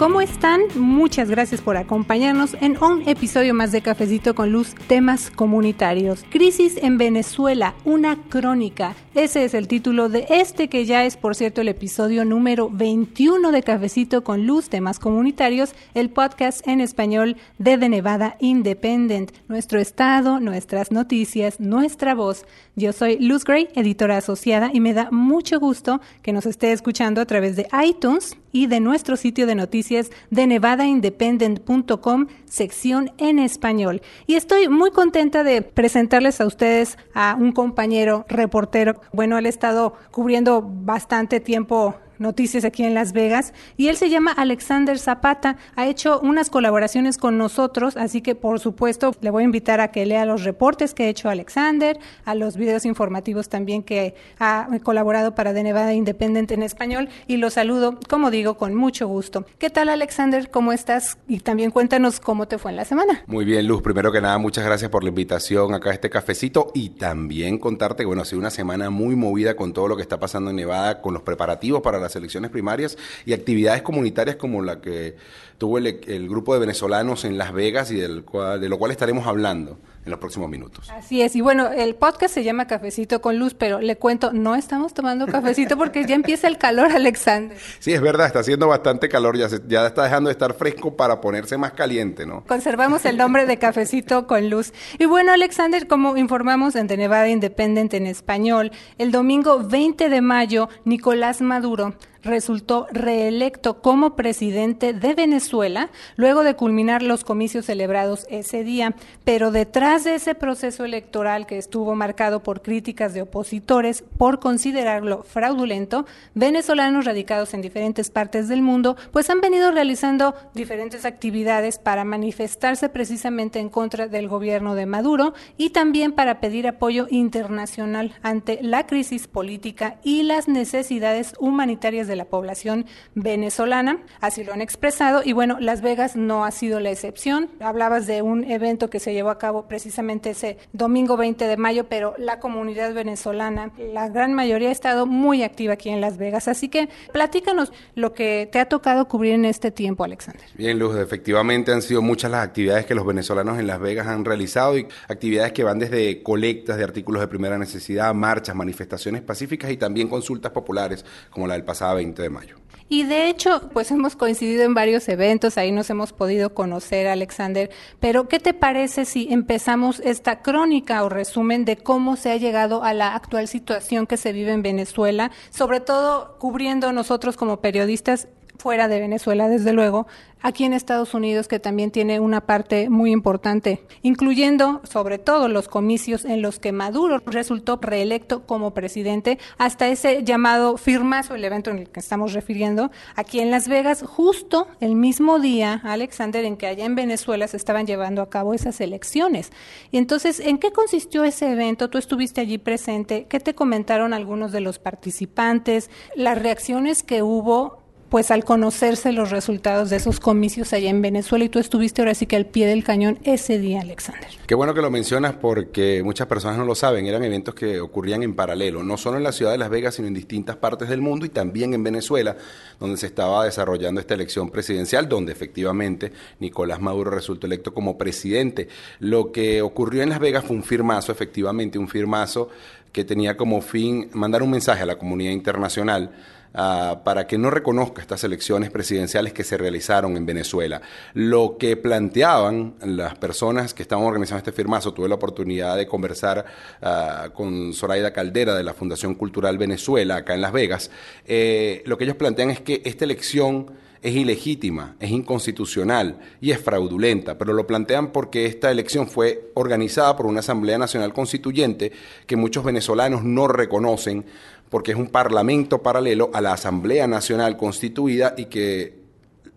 ¿Cómo están? Muchas gracias por acompañarnos en un episodio más de Cafecito con Luz, temas comunitarios. Crisis en Venezuela, una crónica. Ese es el título de este que ya es, por cierto, el episodio número 21 de Cafecito con Luz, temas comunitarios, el podcast en español de The Nevada Independent, nuestro estado, nuestras noticias, nuestra voz. Yo soy Luz Gray, editora asociada, y me da mucho gusto que nos esté escuchando a través de iTunes y de nuestro sitio de noticias de nevadaindependent.com, sección en español. Y estoy muy contenta de presentarles a ustedes a un compañero reportero. Bueno, él ha estado cubriendo bastante tiempo noticias aquí en Las Vegas y él se llama Alexander Zapata. Ha hecho unas colaboraciones con nosotros, así que por supuesto le voy a invitar a que lea los reportes que ha hecho Alexander, a los videos informativos también que ha colaborado para De Nevada Independent en español y lo saludo, como digo, con mucho gusto. ¿Qué tal Alexander? ¿Cómo estás? Y también cuéntanos cómo te fue en la semana. Muy bien, Luz. Primero que nada, muchas gracias por la invitación acá a este cafecito y también contarte bueno, ha sido una semana muy movida con todo lo que está pasando en Nevada, con los preparativos para la elecciones primarias y actividades comunitarias como la que tuvo el, grupo de venezolanos en Las Vegas y del cual, de lo cual estaremos hablando en los próximos minutos. Así es, y bueno, el podcast se llama Cafecito con Luz, pero le cuento, no estamos tomando cafecito porque ya empieza el calor, Alexander. Sí, es verdad, está haciendo bastante calor, ya, ya está dejando de estar fresco para ponerse más caliente, ¿no? Conservamos el nombre de Cafecito con Luz. Y bueno, Alexander, como informamos en The Nevada Independent en español, el domingo 20 de mayo, Nicolás Maduro resultó reelecto como presidente de Venezuela luego de culminar los comicios celebrados ese día. Pero detrás de ese proceso electoral que estuvo marcado por críticas de opositores por considerarlo fraudulento, venezolanos radicados en diferentes partes del mundo pues han venido realizando diferentes actividades para manifestarse precisamente en contra del gobierno de Maduro y también para pedir apoyo internacional ante la crisis política y las necesidades humanitarias de la población venezolana, así lo han expresado, y bueno, Las Vegas no ha sido la excepción. Hablabas de un evento que se llevó a cabo precisamente ese domingo 20 de mayo, pero la comunidad venezolana, la gran mayoría ha estado muy activa aquí en Las Vegas, así que platícanos lo que te ha tocado cubrir en este tiempo, Alexander. Bien, Luz, efectivamente han sido muchas las actividades que los venezolanos en Las Vegas han realizado y actividades que van desde colectas de artículos de primera necesidad, marchas, manifestaciones pacíficas y también consultas populares como la del pasado 20 de mayo. Y de hecho, pues hemos coincidido en varios eventos, ahí nos hemos podido conocer, Alexander, pero ¿qué te parece si empezamos esta crónica o resumen de cómo se ha llegado a la actual situación que se vive en Venezuela, sobre todo cubriendo nosotros como periodistas fuera de Venezuela, desde luego, aquí en Estados Unidos, que también tiene una parte muy importante, incluyendo sobre todo los comicios en los que Maduro resultó reelecto como presidente, hasta ese llamado firmazo, el evento en el que estamos refiriendo, aquí en Las Vegas, justo el mismo día, Alexander, en que allá en Venezuela se estaban llevando a cabo esas elecciones. Y entonces, ¿en qué consistió ese evento? Tú estuviste allí presente, ¿qué te comentaron algunos de los participantes? Las reacciones que hubo pues al conocerse los resultados de esos comicios allá en Venezuela y tú estuviste ahora sí que al pie del cañón ese día, Alexander. Qué bueno que lo mencionas porque muchas personas no lo saben, eran eventos que ocurrían en paralelo, no solo en la ciudad de Las Vegas, sino en distintas partes del mundo y también en Venezuela, donde se estaba desarrollando esta elección presidencial, donde efectivamente Nicolás Maduro resultó electo como presidente. Lo que ocurrió en Las Vegas fue un firmazo, efectivamente, un firmazo que tenía como fin mandar un mensaje a la comunidad internacional Ah, para que no reconozca estas elecciones presidenciales que se realizaron en Venezuela. Lo que planteaban las personas que estaban organizando este firmazo, tuve la oportunidad de conversar ah, con Zoraida Caldera de la Fundación Cultural Venezuela, acá en Las Vegas, eh, lo que ellos plantean es que esta elección es ilegítima, es inconstitucional y es fraudulenta, pero lo plantean porque esta elección fue organizada por una Asamblea Nacional Constituyente que muchos venezolanos no reconocen porque es un parlamento paralelo a la Asamblea Nacional Constituida y que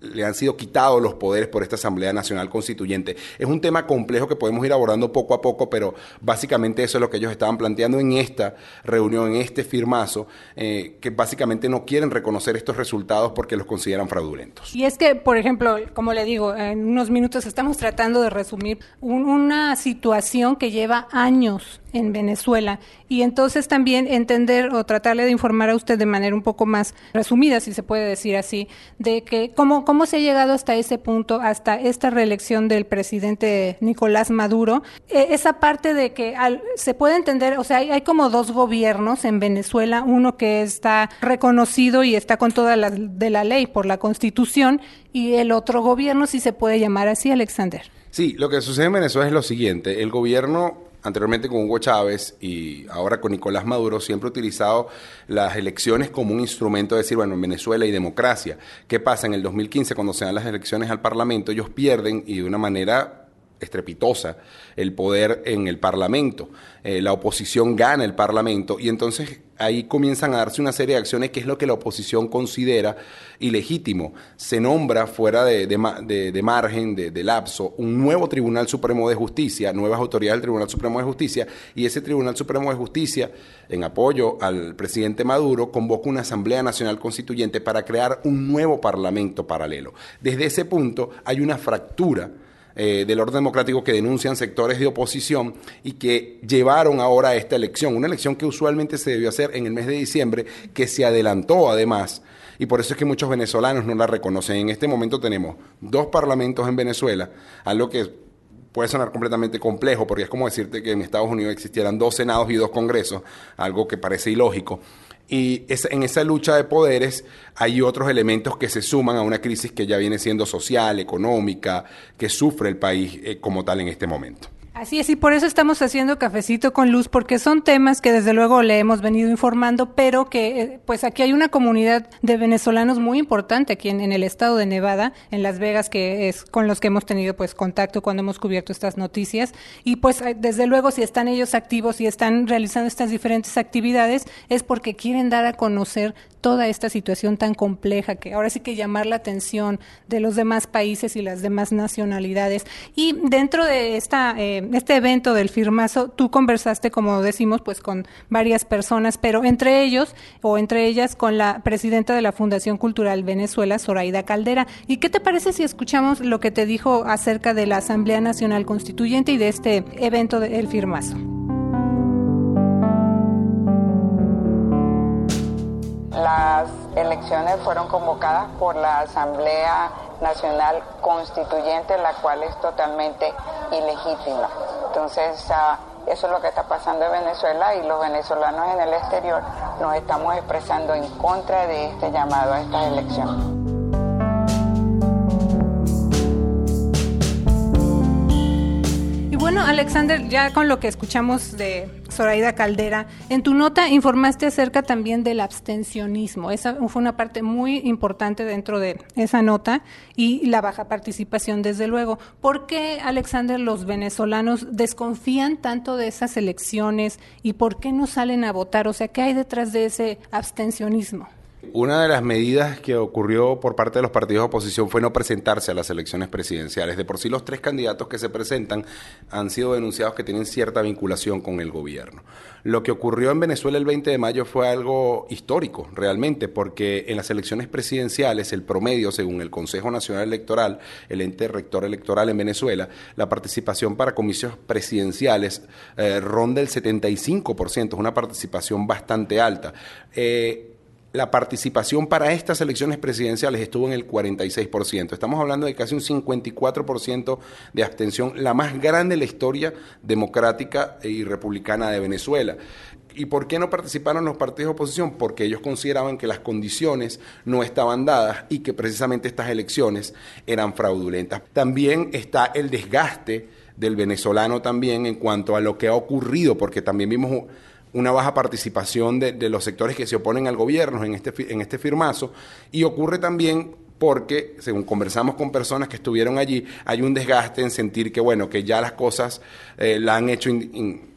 le han sido quitados los poderes por esta Asamblea Nacional Constituyente. Es un tema complejo que podemos ir abordando poco a poco, pero básicamente eso es lo que ellos estaban planteando en esta reunión, en este firmazo, eh, que básicamente no quieren reconocer estos resultados porque los consideran fraudulentos. Y es que, por ejemplo, como le digo, en unos minutos estamos tratando de resumir una situación que lleva años en Venezuela. Y entonces también entender o tratarle de informar a usted de manera un poco más resumida, si se puede decir así, de que cómo, cómo se ha llegado hasta ese punto, hasta esta reelección del presidente Nicolás Maduro. E, esa parte de que se puede entender, o sea, hay, hay, como dos gobiernos en Venezuela, uno que está reconocido y está con toda la de la ley por la Constitución, y el otro gobierno, si se puede llamar así, Alexander. Sí, lo que sucede en Venezuela es lo siguiente, el gobierno anteriormente con Hugo Chávez y ahora con Nicolás Maduro, siempre ha utilizado las elecciones como un instrumento de decir, bueno, en Venezuela hay democracia. ¿Qué pasa? En el 2015, cuando se dan las elecciones al Parlamento, ellos pierden y de una manera estrepitosa el poder en el Parlamento. Eh, la oposición gana el Parlamento y entonces ahí comienzan a darse una serie de acciones que es lo que la oposición considera ilegítimo. Se nombra fuera de, de, margen, de, lapso, un nuevo Tribunal Supremo de Justicia, nuevas autoridades del Tribunal Supremo de Justicia, y ese Tribunal Supremo de Justicia, en apoyo al presidente Maduro, convoca una Asamblea Nacional Constituyente para crear un nuevo Parlamento paralelo. Desde ese punto hay una fractura eh, del orden democrático que denuncian sectores de oposición y que llevaron ahora a esta elección, una elección que usualmente se debió hacer en el mes de diciembre, que se adelantó además. Y por eso es que muchos venezolanos no la reconocen. En este momento tenemos dos parlamentos en Venezuela, algo que puede sonar completamente complejo, porque es como decirte que en Estados Unidos existieran dos senados y dos congresos, algo que parece ilógico. Y en esa lucha de poderes hay otros elementos que se suman a una crisis que ya viene siendo social, económica, que sufre el país eh, como tal en este momento. Así es, y por eso estamos haciendo cafecito con luz, porque son temas que desde luego le hemos venido informando, pero que eh, pues aquí hay una comunidad de venezolanos muy importante aquí en, el estado de Nevada, en Las Vegas, que es con los que hemos tenido pues contacto cuando hemos cubierto estas noticias. Y pues eh, desde luego si están ellos activos y están realizando estas diferentes actividades, es porque quieren dar a conocer toda esta situación tan compleja que ahora sí que llamar la atención de los demás países y las demás nacionalidades. Y dentro de esta, eh, este evento del firmazo, tú conversaste, como decimos, pues con varias personas, pero entre ellos o entre ellas con la presidenta de la Fundación Cultural Venezuela, Zoraida Caldera. ¿Y qué te parece si escuchamos lo que te dijo acerca de la Asamblea Nacional Constituyente y de este evento del firmazo? Las elecciones fueron convocadas por la Asamblea Nacional Constituyente, la cual es totalmente ilegítima. Entonces, ah, eso es lo que está pasando en Venezuela y los venezolanos en el exterior nos estamos expresando en contra de este llamado a estas elecciones. Y bueno, Alexander, ya con lo que escuchamos de Zoraida Caldera, en tu nota informaste acerca también del abstencionismo. Esa fue una parte muy importante dentro de esa nota y la baja participación, desde luego. ¿Por qué, Alexander, los venezolanos desconfían tanto de esas elecciones y por qué no salen a votar? O sea, ¿qué hay detrás de ese abstencionismo? Una de las medidas que ocurrió por parte de los partidos de oposición fue no presentarse a las elecciones presidenciales. De por sí los tres candidatos que se presentan han sido denunciados que tienen cierta vinculación con el gobierno. Lo que ocurrió en Venezuela el 20 de mayo fue algo histórico, realmente, porque en las elecciones presidenciales el promedio, según el Consejo Nacional Electoral, el ente rector electoral en Venezuela, la participación para comicios presidenciales eh, ronda el 75%, es una participación bastante alta. Eh, la participación para estas elecciones presidenciales estuvo en el 46%. Estamos hablando de casi un 54% de abstención, la más grande en la historia democrática y republicana de Venezuela. ¿Y por qué no participaron los partidos de oposición? Porque ellos consideraban que las condiciones no estaban dadas y que precisamente estas elecciones eran fraudulentas. También está el desgaste del venezolano también en cuanto a lo que ha ocurrido, porque también vimos una baja participación de, los sectores que se oponen al gobierno en este, en este firmazo. Y ocurre también porque, según conversamos con personas que estuvieron allí, hay un desgaste en sentir que, bueno, que ya las cosas eh, la han hecho en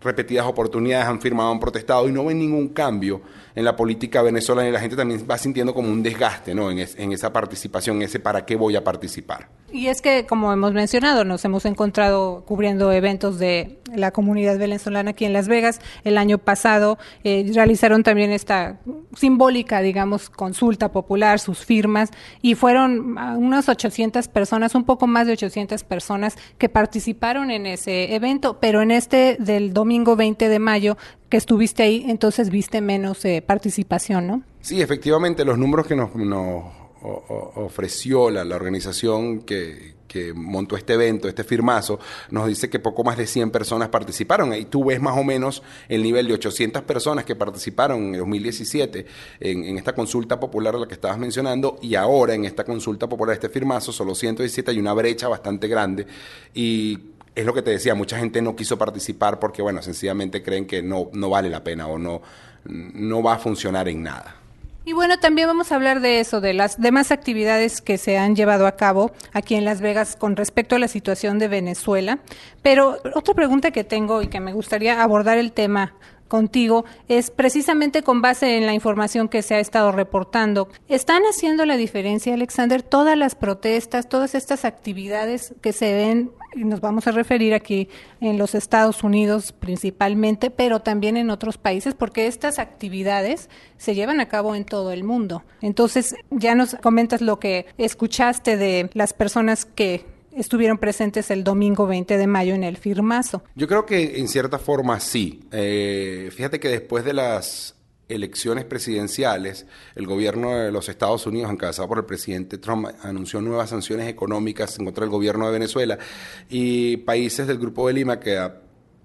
repetidas oportunidades, han firmado, han protestado y no ven ningún cambio en la política venezolana y la gente también va sintiendo como un desgaste ¿no? en, en esa participación, ese para qué voy a participar. Y es que, como hemos mencionado, nos hemos encontrado cubriendo eventos de la comunidad venezolana aquí en Las Vegas. El año pasado eh, realizaron también esta simbólica, digamos, consulta popular, sus firmas, y fueron unas 800 personas, un poco más de 800 personas que participaron en ese evento, pero en este del domingo 20 de mayo que estuviste ahí, entonces viste menos eh, participación, ¿no? Sí, efectivamente, los números que nos, nos ofreció la, la organización que, que, montó este evento, este firmazo, nos dice que poco más de 100 personas participaron. Y tú ves más o menos el nivel de 800 personas que participaron en el 2017 en, en esta consulta popular a la que estabas mencionando y ahora en esta consulta popular, este firmazo, solo 117, hay una brecha bastante grande y es lo que te decía, mucha gente no quiso participar porque, bueno, sencillamente creen que no, no vale la pena o no, no va a funcionar en nada. Y bueno, también vamos a hablar de eso, de las demás actividades que se han llevado a cabo aquí en Las Vegas con respecto a la situación de Venezuela. Pero otra pregunta que tengo y que me gustaría abordar el tema contigo es precisamente con base en la información que se ha estado reportando. ¿Están haciendo la diferencia, Alexander, todas las protestas, todas estas actividades que se ven, y nos vamos a referir aquí en los Estados Unidos principalmente, pero también en otros países, porque estas actividades se llevan a cabo en todo el mundo? Entonces, ya nos comentas lo que escuchaste de las personas que estuvieron presentes el domingo 20 de mayo en el firmazo. Yo creo que en cierta forma sí. Eh, fíjate que después de las elecciones presidenciales, el gobierno de los Estados Unidos, encabezado por el presidente Trump, anunció nuevas sanciones económicas contra del gobierno de Venezuela y países del Grupo de Lima que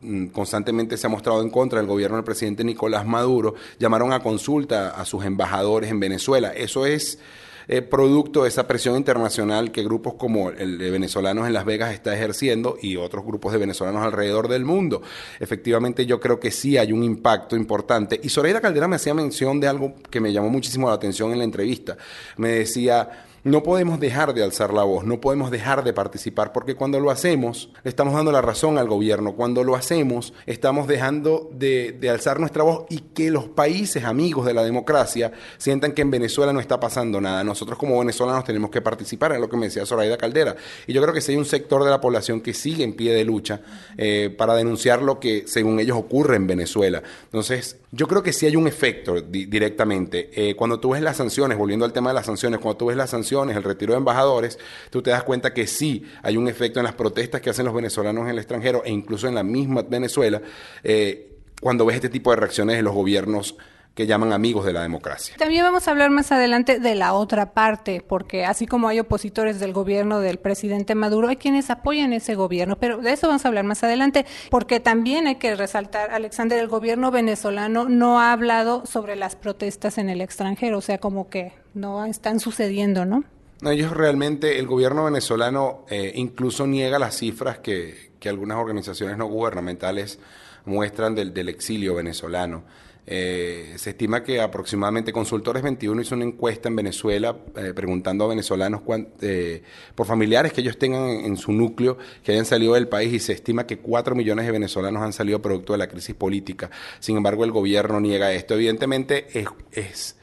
mm, constantemente se ha mostrado en contra del gobierno del presidente Nicolás Maduro, llamaron a consulta a sus embajadores en Venezuela. Eso es eh, producto de esa presión internacional que grupos como el de venezolanos en Las Vegas está ejerciendo y otros grupos de venezolanos alrededor del mundo. Efectivamente, yo creo que sí hay un impacto importante. Y Zoraida Caldera me hacía mención de algo que me llamó muchísimo la atención en la entrevista. Me decía no podemos dejar de alzar la voz, no podemos dejar de participar, porque cuando lo hacemos, le estamos dando la razón al gobierno, cuando lo hacemos, estamos dejando de, alzar nuestra voz y que los países amigos de la democracia sientan que en Venezuela no está pasando nada. Nosotros como venezolanos tenemos que participar, es lo que me decía Zoraida Caldera. Y yo creo que si hay un sector de la población que sigue en pie de lucha eh, para denunciar lo que según ellos ocurre en Venezuela. Entonces, yo creo que sí hay un efecto directamente. Eh, cuando tú ves las sanciones, volviendo al tema de las sanciones, cuando tú ves las sanciones, el retiro de embajadores, tú te das cuenta que sí hay un efecto en las protestas que hacen los venezolanos en el extranjero e incluso en la misma Venezuela, eh, cuando ves este tipo de reacciones de los gobiernos que llaman amigos de la democracia. También vamos a hablar más adelante de la otra parte, porque así como hay opositores del gobierno del presidente Maduro, hay quienes apoyan ese gobierno, pero de eso vamos a hablar más adelante, porque también hay que resaltar, Alexander, el gobierno venezolano no ha hablado sobre las protestas en el extranjero, o sea, como que no están sucediendo, ¿no? No, ellos realmente, el gobierno venezolano eh, incluso niega las cifras que, que, algunas organizaciones no gubernamentales muestran del, del exilio venezolano. Eh, se estima que aproximadamente Consultores 21 hizo una encuesta en Venezuela eh, preguntando a venezolanos eh, por familiares que ellos tengan en, su núcleo que hayan salido del país y se estima que 4 millones de venezolanos han salido producto de la crisis política. Sin embargo, el gobierno niega esto. Evidentemente es, es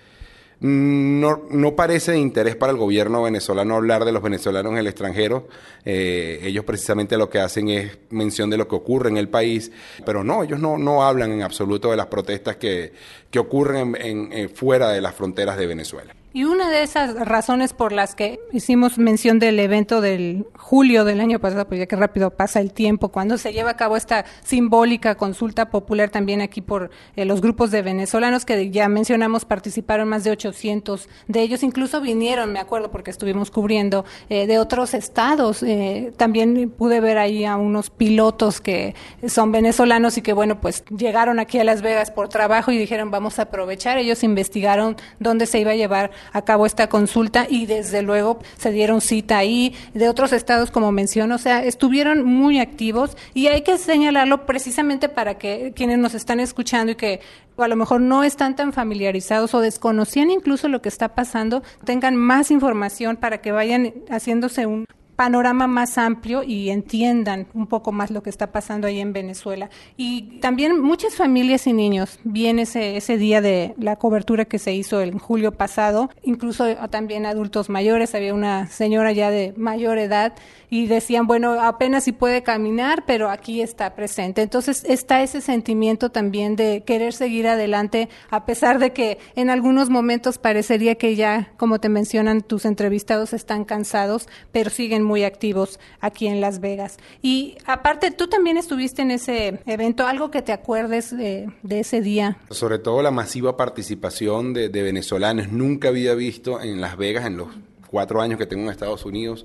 no, no parece de interés para el gobierno venezolano hablar de los venezolanos en el extranjero. Eh, ellos precisamente lo que hacen es mención de lo que ocurre en el país, pero no, ellos no, no hablan en absoluto de las protestas que, que ocurren en, en, fuera de las fronteras de Venezuela. Y una de esas razones por las que hicimos mención del evento del julio del año pasado, pues ya que rápido pasa el tiempo, cuando se lleva a cabo esta simbólica consulta popular también aquí por eh, los grupos de venezolanos que ya mencionamos, participaron más de 800 de ellos, incluso vinieron, me acuerdo porque estuvimos cubriendo, eh, de otros estados. Eh, también pude ver ahí a unos pilotos que son venezolanos y que, bueno, pues llegaron aquí a Las Vegas por trabajo y dijeron, vamos a aprovechar. Ellos investigaron dónde se iba a llevar a cabo esta consulta y desde luego se dieron cita ahí de otros estados como menciono, o sea, estuvieron muy activos y hay que señalarlo precisamente para que quienes nos están escuchando y que a lo mejor no están tan familiarizados o desconocían incluso lo que está pasando, tengan más información para que vayan haciéndose un panorama más amplio y entiendan un poco más lo que está pasando ahí en Venezuela. Y también muchas familias y niños, bien ese, ese día de la cobertura que se hizo en julio pasado, incluso también adultos mayores, había una señora ya de mayor edad y decían, bueno, apenas si puede caminar, pero aquí está presente. Entonces está ese sentimiento también de querer seguir adelante, a pesar de que en algunos momentos parecería que ya, como te mencionan tus entrevistados, están cansados, pero siguen muy activos aquí en Las Vegas. Y aparte, tú también estuviste en ese evento, algo que te acuerdes de, ese día. Sobre todo la masiva participación de, de venezolanos. Nunca había visto en Las Vegas, en los cuatro años que tengo en Estados Unidos,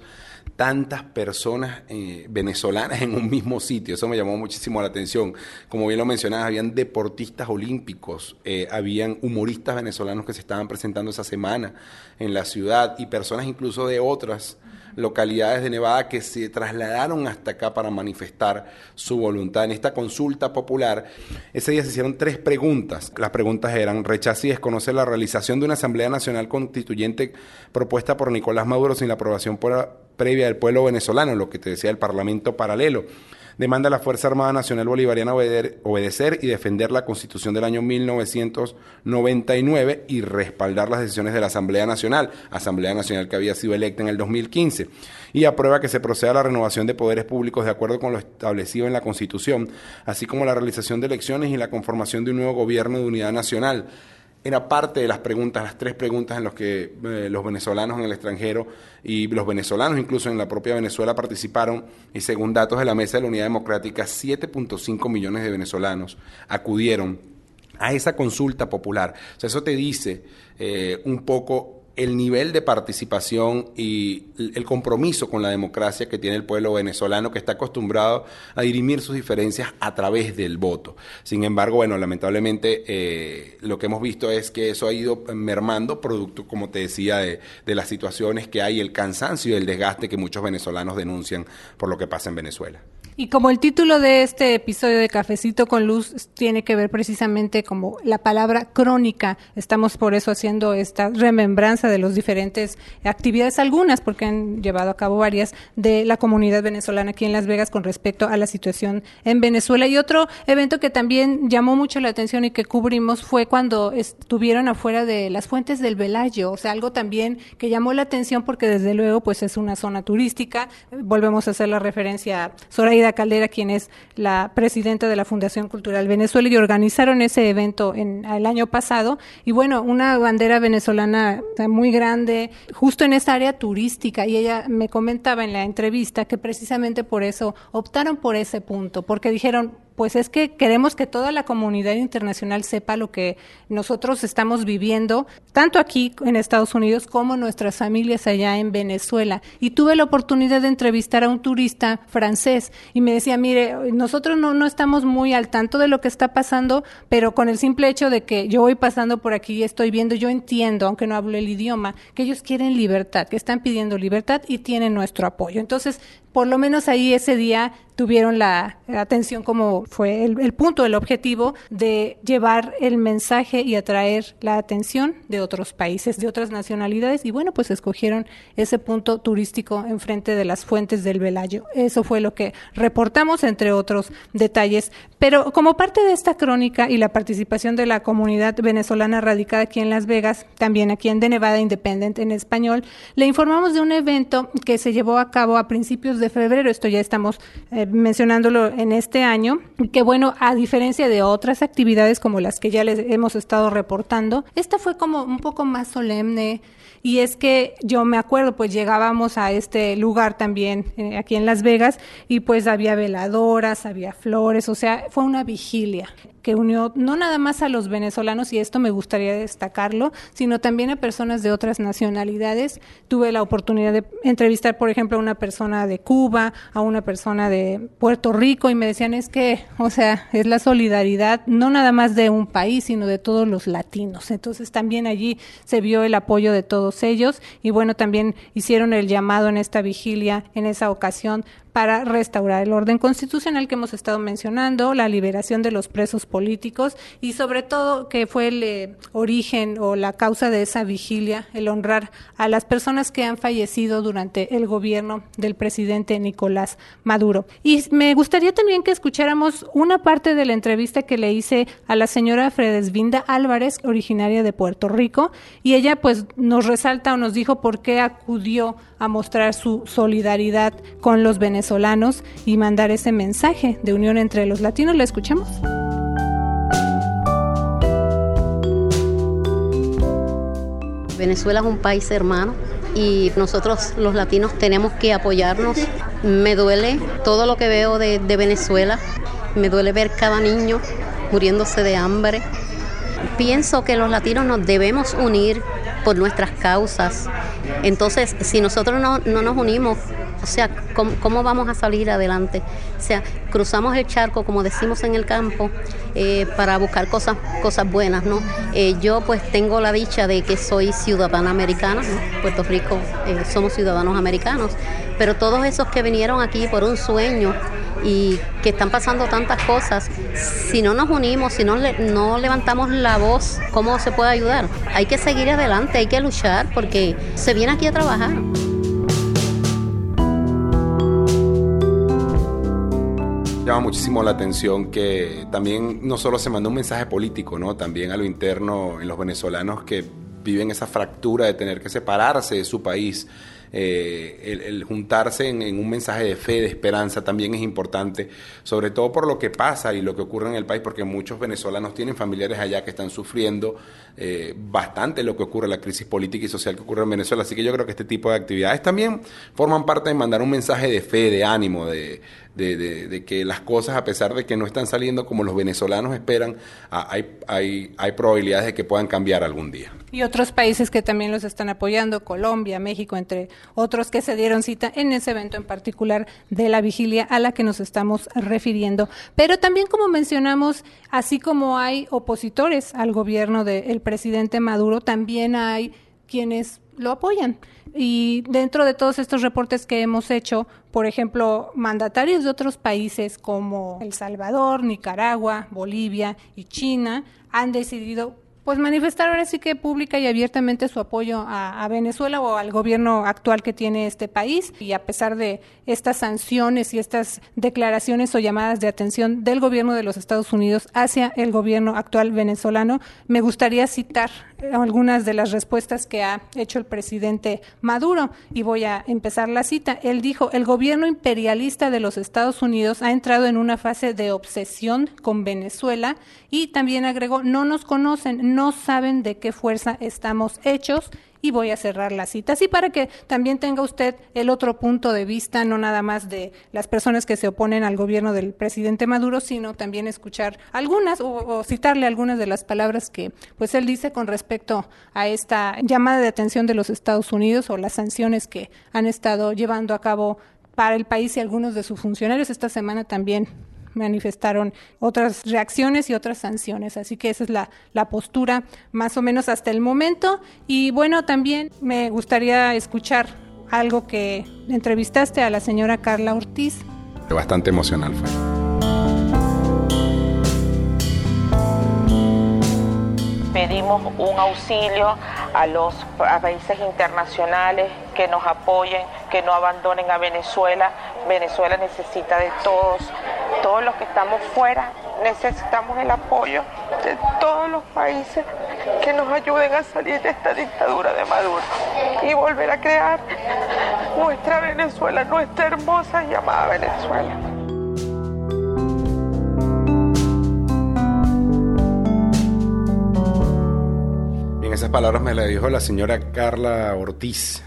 tantas personas eh, venezolanas en un mismo sitio. Eso me llamó muchísimo la atención. Como bien lo mencionabas, habían deportistas olímpicos, eh, habían humoristas venezolanos que se estaban presentando esa semana en la ciudad y personas incluso de otras localidades de Nevada que se trasladaron hasta acá para manifestar su voluntad en esta consulta popular. Ese día se hicieron tres preguntas. Las preguntas eran, rechaza y desconoce la realización de una Asamblea Nacional Constituyente propuesta por Nicolás Maduro sin la aprobación previa del pueblo venezolano, lo que te decía el Parlamento paralelo. Demanda a la Fuerza Armada Nacional Bolivariana obedecer y defender la Constitución del año 1999 y respaldar las decisiones de la Asamblea Nacional, Asamblea Nacional que había sido electa en el 2015, y aprueba que se proceda a la renovación de poderes públicos de acuerdo con lo establecido en la Constitución, así como la realización de elecciones y la conformación de un nuevo gobierno de unidad nacional era parte de las preguntas, las tres preguntas en las que eh, los venezolanos en el extranjero y los venezolanos incluso en la propia Venezuela participaron y según datos de la Mesa de la Unidad Democrática, 7.5 millones de venezolanos acudieron a esa consulta popular. O sea, eso te dice eh, un poco el nivel de participación y el compromiso con la democracia que tiene el pueblo venezolano que está acostumbrado a dirimir sus diferencias a través del voto. Sin embargo, bueno, lamentablemente eh, lo que hemos visto es que eso ha ido mermando producto, como te decía, de, de las situaciones que hay, el cansancio y el desgaste que muchos venezolanos denuncian por lo que pasa en Venezuela. Y como el título de este episodio de Cafecito con Luz tiene que ver precisamente como la palabra crónica, estamos por eso haciendo esta remembranza de las diferentes actividades, algunas porque han llevado a cabo varias, de la comunidad venezolana aquí en Las Vegas con respecto a la situación en Venezuela. Y otro evento que también llamó mucho la atención y que cubrimos fue cuando estuvieron afuera de las fuentes del Velayo, o sea, algo también que llamó la atención porque desde luego pues es una zona turística, volvemos a hacer la referencia a Zoraida Caldera, quien es la presidenta de la Fundación Cultural Venezuela, y organizaron ese evento en, el año pasado. Y bueno, una bandera venezolana muy grande, justo en esa área turística. Y ella me comentaba en la entrevista que precisamente por eso optaron por ese punto, porque dijeron, pues es que queremos que toda la comunidad internacional sepa lo que nosotros estamos viviendo, tanto aquí en Estados Unidos como nuestras familias allá en Venezuela. Y tuve la oportunidad de entrevistar a un turista francés y me decía, mire, nosotros no, no estamos muy al tanto de lo que está pasando, pero con el simple hecho de que yo voy pasando por aquí y estoy viendo, yo entiendo, aunque no hablo el idioma, que ellos quieren libertad, que están pidiendo libertad y tienen nuestro apoyo. Entonces, por lo menos ahí ese día tuvieron la atención como fue el, punto, el objetivo de llevar el mensaje y atraer la atención de otros países, de otras nacionalidades y bueno, pues escogieron ese punto turístico enfrente de las fuentes del Velayo. Eso fue lo que reportamos entre otros detalles, pero como parte de esta crónica y la participación de la comunidad venezolana radicada aquí en Las Vegas, también aquí en The Nevada Independent en español, le informamos de un evento que se llevó a cabo a principios de de febrero, esto ya estamos eh, mencionándolo en este año, que bueno, a diferencia de otras actividades como las que ya les hemos estado reportando, esta fue como un poco más solemne. Y es que yo me acuerdo, pues llegábamos a este lugar también eh, aquí en Las Vegas y pues había veladoras, había flores, o sea, fue una vigilia que unió no nada más a los venezolanos, y esto me gustaría destacarlo, sino también a personas de otras nacionalidades. Tuve la oportunidad de entrevistar, por ejemplo, a una persona de Cuba, a una persona de Puerto Rico, y me decían, es que, o sea, es la solidaridad no nada más de un país, sino de todos los latinos. Entonces también allí se vio el apoyo de todos ellos, y bueno, también hicieron el llamado en esta vigilia, en esa ocasión, para restaurar el orden constitucional que hemos estado mencionando, la liberación de los presos políticos y sobre todo que fue el eh, origen o la causa de esa vigilia, el honrar a las personas que han fallecido durante el gobierno del presidente Nicolás Maduro. Y me gustaría también que escucháramos una parte de la entrevista que le hice a la señora Fredesvinda Álvarez, originaria de Puerto Rico, y ella pues nos resalta o nos dijo por qué acudió a mostrar su solidaridad con los venezolanos y mandar ese mensaje de unión entre los latinos. ¿La escuchamos? Venezuela es un país hermano y nosotros los latinos tenemos que apoyarnos. Me duele todo lo que veo de, de Venezuela, me duele ver cada niño muriéndose de hambre. Pienso que los latinos nos debemos unir por nuestras causas. Entonces, si nosotros no, nos unimos, o sea, ¿cómo, vamos a salir adelante? O sea, cruzamos el charco, como decimos en el campo, eh, para buscar cosas, cosas buenas, ¿no? Eh, yo pues tengo la dicha de que soy ciudadana americana, Puerto Rico eh, somos ciudadanos americanos, pero todos esos que vinieron aquí por un sueño, y que están pasando tantas cosas, si no nos unimos, si no, no levantamos la voz, ¿cómo se puede ayudar? Hay que seguir adelante, hay que luchar porque se viene aquí a trabajar. llama muchísimo la atención que también no solo se mandó un mensaje político, ¿no? También a lo interno en los venezolanos que viven esa fractura de tener que separarse de su país eh, el, juntarse en, un mensaje de fe, de esperanza, también es importante, sobre todo por lo que pasa y lo que ocurre en el país, porque muchos venezolanos tienen familiares allá que están sufriendo eh, bastante lo que ocurre, la crisis política y social que ocurre en Venezuela. Así que yo creo que este tipo de actividades también forman parte de mandar un mensaje de fe, de ánimo, de, de, que las cosas, a pesar de que no están saliendo como los venezolanos esperan, ah, hay, hay, hay probabilidades de que puedan cambiar algún día. Y otros países que también los están apoyando, Colombia, México, entre otros que se dieron cita en ese evento en particular de la vigilia a la que nos estamos refiriendo. Pero también, como mencionamos, así como hay opositores al gobierno del presidente Maduro, también hay quienes lo apoyan. Y dentro de todos estos reportes que hemos hecho, por ejemplo, mandatarios de otros países como El Salvador, Nicaragua, Bolivia y China han decidido pues manifestar ahora sí que pública y abiertamente su apoyo a, Venezuela o al gobierno actual que tiene este país. Y a pesar de estas sanciones y estas declaraciones o llamadas de atención del gobierno de los Estados Unidos hacia el gobierno actual venezolano, me gustaría citar algunas de las respuestas que ha hecho el presidente Maduro. Y voy a empezar la cita. Él dijo, el gobierno imperialista de los Estados Unidos ha entrado en una fase de obsesión con Venezuela y también agregó, no nos conocen, no saben de qué fuerza estamos hechos y voy a cerrar la cita. Así para que también tenga usted el otro punto de vista, no nada más de las personas que se oponen al gobierno del presidente Maduro, sino también escuchar algunas o, citarle algunas de las palabras que pues él dice con respecto a esta llamada de atención de los Estados Unidos o las sanciones que han estado llevando a cabo para el país y algunos de sus funcionarios. Esta semana también manifestaron otras reacciones y otras sanciones. Así que esa es la, la postura más o menos hasta el momento. Y bueno, también me gustaría escuchar algo que entrevistaste a la señora Carla Ortiz. Bastante emocional fue. pedimos un auxilio a los países internacionales que nos apoyen, que no abandonen a Venezuela. Venezuela necesita de todos, todos los que estamos fuera necesitamos el apoyo de todos los países que nos ayuden a salir de esta dictadura de Maduro y volver a crear nuestra Venezuela, nuestra hermosa llamada Venezuela. esas palabras me las dijo la señora Carla Ortiz.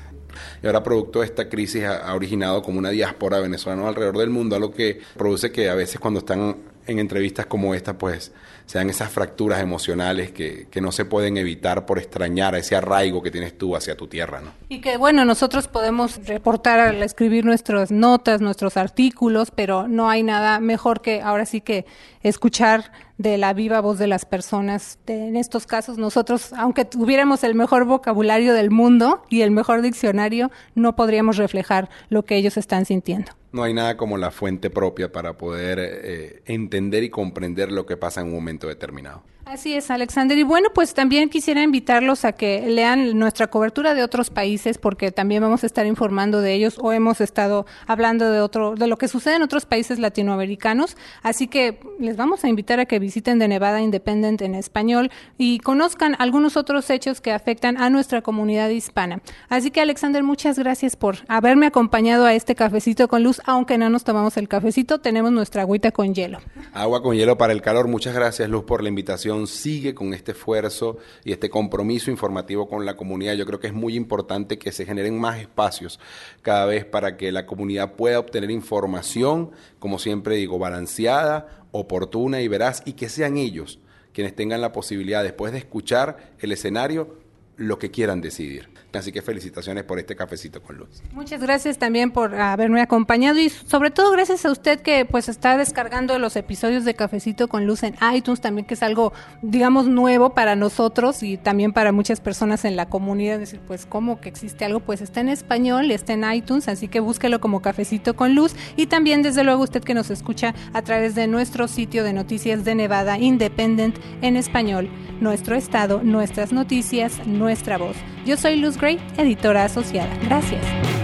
Y ahora, producto de esta crisis, ha, originado como una diáspora venezolana alrededor del mundo, algo que produce que a veces cuando están en entrevistas como esta, pues sean esas fracturas emocionales que, que, no se pueden evitar por extrañar ese arraigo que tienes tú hacia tu tierra, ¿no? Y que, bueno, nosotros podemos reportar al escribir nuestras notas, nuestros artículos, pero no hay nada mejor que ahora sí que escuchar de la viva voz de las personas. en estos casos, nosotros, aunque tuviéramos el mejor vocabulario del mundo y el mejor diccionario, no podríamos reflejar lo que ellos están sintiendo. No hay nada como la fuente propia para poder eh, entender y comprender lo que pasa en un momento determinado. Así es, Alexander. Y bueno, pues también quisiera invitarlos a que lean nuestra cobertura de otros países, porque también vamos a estar informando de ellos o hemos estado hablando de otro, de lo que sucede en otros países latinoamericanos. Así que les vamos a invitar a que visiten de Nevada Independent en español y conozcan algunos otros hechos que afectan a nuestra comunidad hispana. Así que, Alexander, muchas gracias por haberme acompañado a este cafecito con luz. Aunque no nos tomamos el cafecito, tenemos nuestra agüita con hielo. Agua con hielo para el calor. Muchas gracias, Luz, por la invitación sigue con este esfuerzo y este compromiso informativo con la comunidad. Yo creo que es muy importante que se generen más espacios cada vez para que la comunidad pueda obtener información, como siempre digo, balanceada, oportuna y veraz, y que sean ellos quienes tengan la posibilidad, después de escuchar el escenario, lo que quieran decidir. Así que felicitaciones por este cafecito con luz. Muchas gracias también por haberme acompañado y sobre todo gracias a usted que pues está descargando los episodios de Cafecito con Luz en iTunes también que es algo digamos nuevo para nosotros y también para muchas personas en la comunidad decir pues cómo que existe algo pues está en español, está en iTunes, así que búsquelo como Cafecito con Luz y también desde luego usted que nos escucha a través de nuestro sitio de noticias de Nevada Independent en español, nuestro estado, nuestras noticias, nuestra voz. Yo soy Luz Gray, editora asociada. Gracias.